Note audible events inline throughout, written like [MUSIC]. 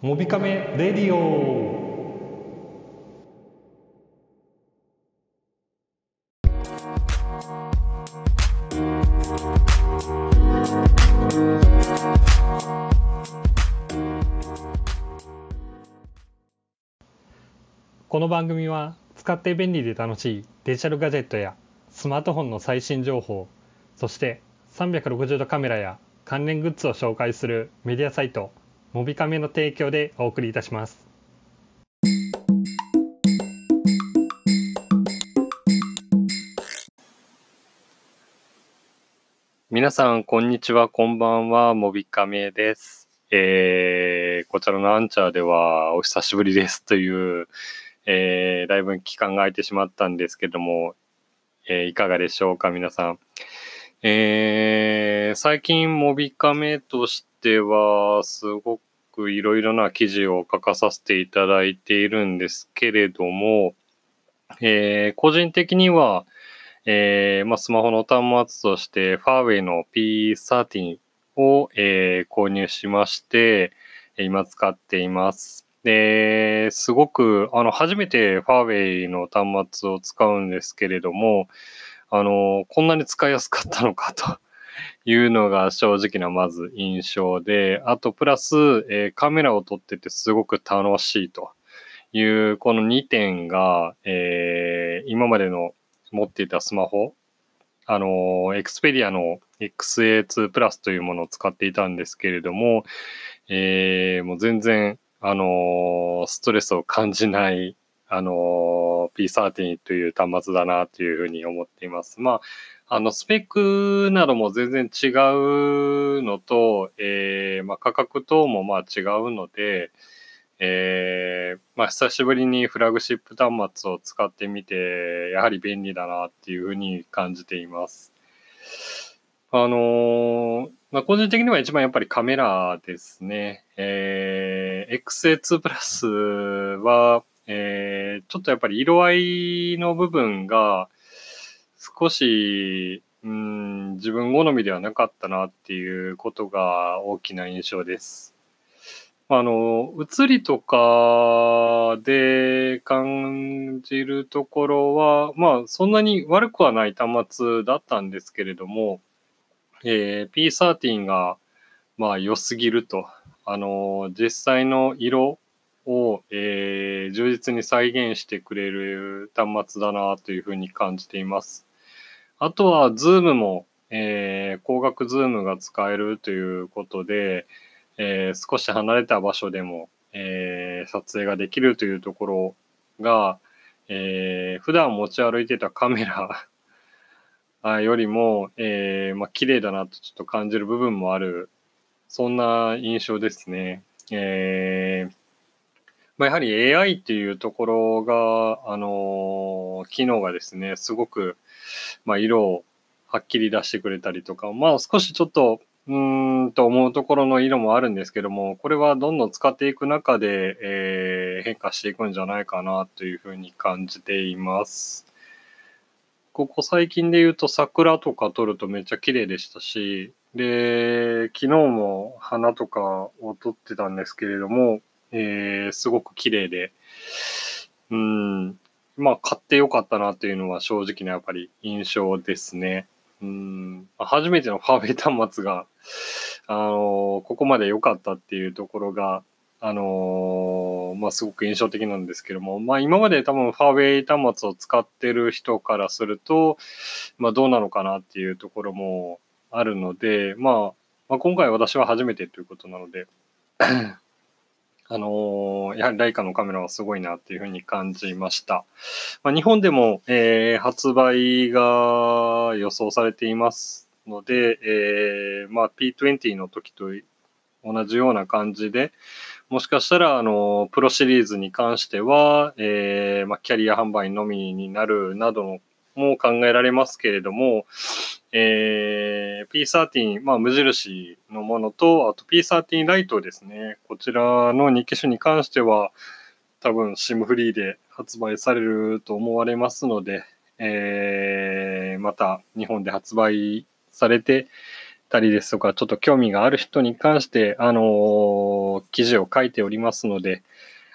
モビカメレディオ。この番組は使って便利で楽しいデジタルガジェットやスマートフォンの最新情報そして360度カメラや関連グッズを紹介するメディアサイトモビカメの提供でお送りいたします皆さん、こんにちは、こんばんは、モビカメです。えー、こちらのアンチャーでは、お久しぶりですという、えー、だいぶ期間が空いてしまったんですけども、えーいかがでしょうか、皆さん。えー、最近、モビカメとしては、すごいろいろな記事を書かさせていただいているんですけれども、えー、個人的には、えーまあ、スマホの端末として、ファーウェイの P13 を、えー購入しまして、今使っています。で、すごく、あの、初めてファーウェイの端末を使うんですけれども、あの、こんなに使いやすかったのかというのが正直なまず印象で、あとプラス、えーカメラを撮っててすごく楽しいという、この2点が、えー今までの持っていたスマホ、あの、エクスペリアの XA2 プラスというものを使っていたんですけれども、えーもう全然、あの、ストレスを感じない、あの、P13 という端末だなというふうに思っています。まあ、あの、スペックなども全然違うのと、えーまあ、価格等もまあ違うので、えーまあ、久しぶりにフラグシップ端末を使ってみて、やはり便利だなっていうふうに感じています。あのーまあ、個人的には一番やっぱりカメラですね。えー XA2 プラスは、えーちょっとやっぱり色合いの部分が少し、うん、自分好みではなかったなっていうことが大きな印象です。あの、映りとかで感じるところは、まあ、そんなに悪くはない端末だったんですけれども、えー P13 が、まあ、良すぎると。あの、実際の色を、えー充実に再現してくれる端末だなというふうに感じています。あとは、ズームも、えー光学ズームが使えるということで、えー少し離れた場所でも、えー撮影ができるというところが、えー普段持ち歩いてたカメラ [LAUGHS] よりも、えーまあ、綺麗だなとちょっと感じる部分もある、そんな印象ですね。えーまあ、やはり AI っていうところが、あの機能がですね、すごく、まあ、色をはっきり出してくれたりとか、まあ少しちょっと、うーんと思うところの色もあるんですけども、これはどんどん使っていく中で、えー変化していくんじゃないかなというふうに感じています。ここ最近で言うと桜とか撮るとめっちゃ綺麗でしたし、で、昨日も花とかを撮ってたんですけれども、えーすごく綺麗で、うん、まあ買ってよかったなというのは正直なやっぱり印象ですね。うん、初めてのファーウェイ端末が、あのここまで良かったっていうところが、あのまあ、すごく印象的なんですけども、まあ、今まで多分ファーウェイ端末を使ってる人からすると、まあ、どうなのかなっていうところもあるので、まあ、まあ、今回私は初めてということなので、あのやはりライカのカメラはすごいなっていうふうに感じました。まあ、日本でも、えー発売が予想されていますので、えーまあ、P20 の時と同じような感じで、もしかしたら、あの、プロシリーズに関しては、えーまあ、キャリア販売のみになるなども考えられますけれども、えー P13、まあ、無印のものと、あと P13 ライトですね。こちらの2機種に関しては、多分 SIM フリーで発売されると思われますので、えーまた日本で発売されてたりですとか、ちょっと興味がある人に関して、あのー記事を書いておりますので、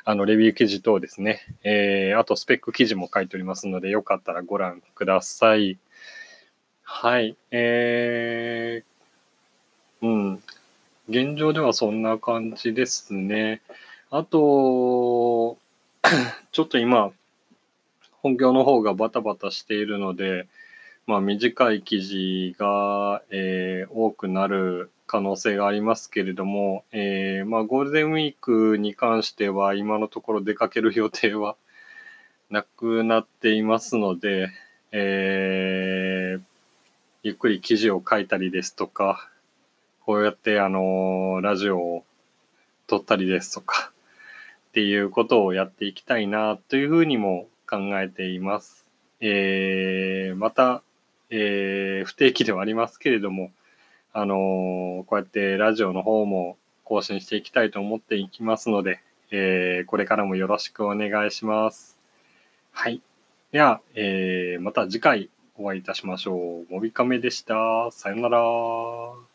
あの、レビュー記事等ですね、えー、あとスペック記事も書いておりますので、よかったらご覧ください。はい、えー、うん、現状ではそんな感じですね。あと、[COUGHS] ちょっと今、本業の方がバタバタしているので、まあ、短い記事が、えー、多くなる可能性がありますけれども、えー、まあ、ゴールデンウィークに関しては今のところ出かける予定はなくなっていますので、えー、ゆっくり記事を書いたりですとか、こうやってあのラジオを撮ったりですとか、っていうことをやっていきたいなというふうにも考えています。えー、また、えー、不定期ではありますけれども、あのー、こうやってラジオの方も更新していきたいと思っていきますので、えー、これからもよろしくお願いします。はい。では、えー、また次回お会いいたしましょう。モビカメでした。さよなら。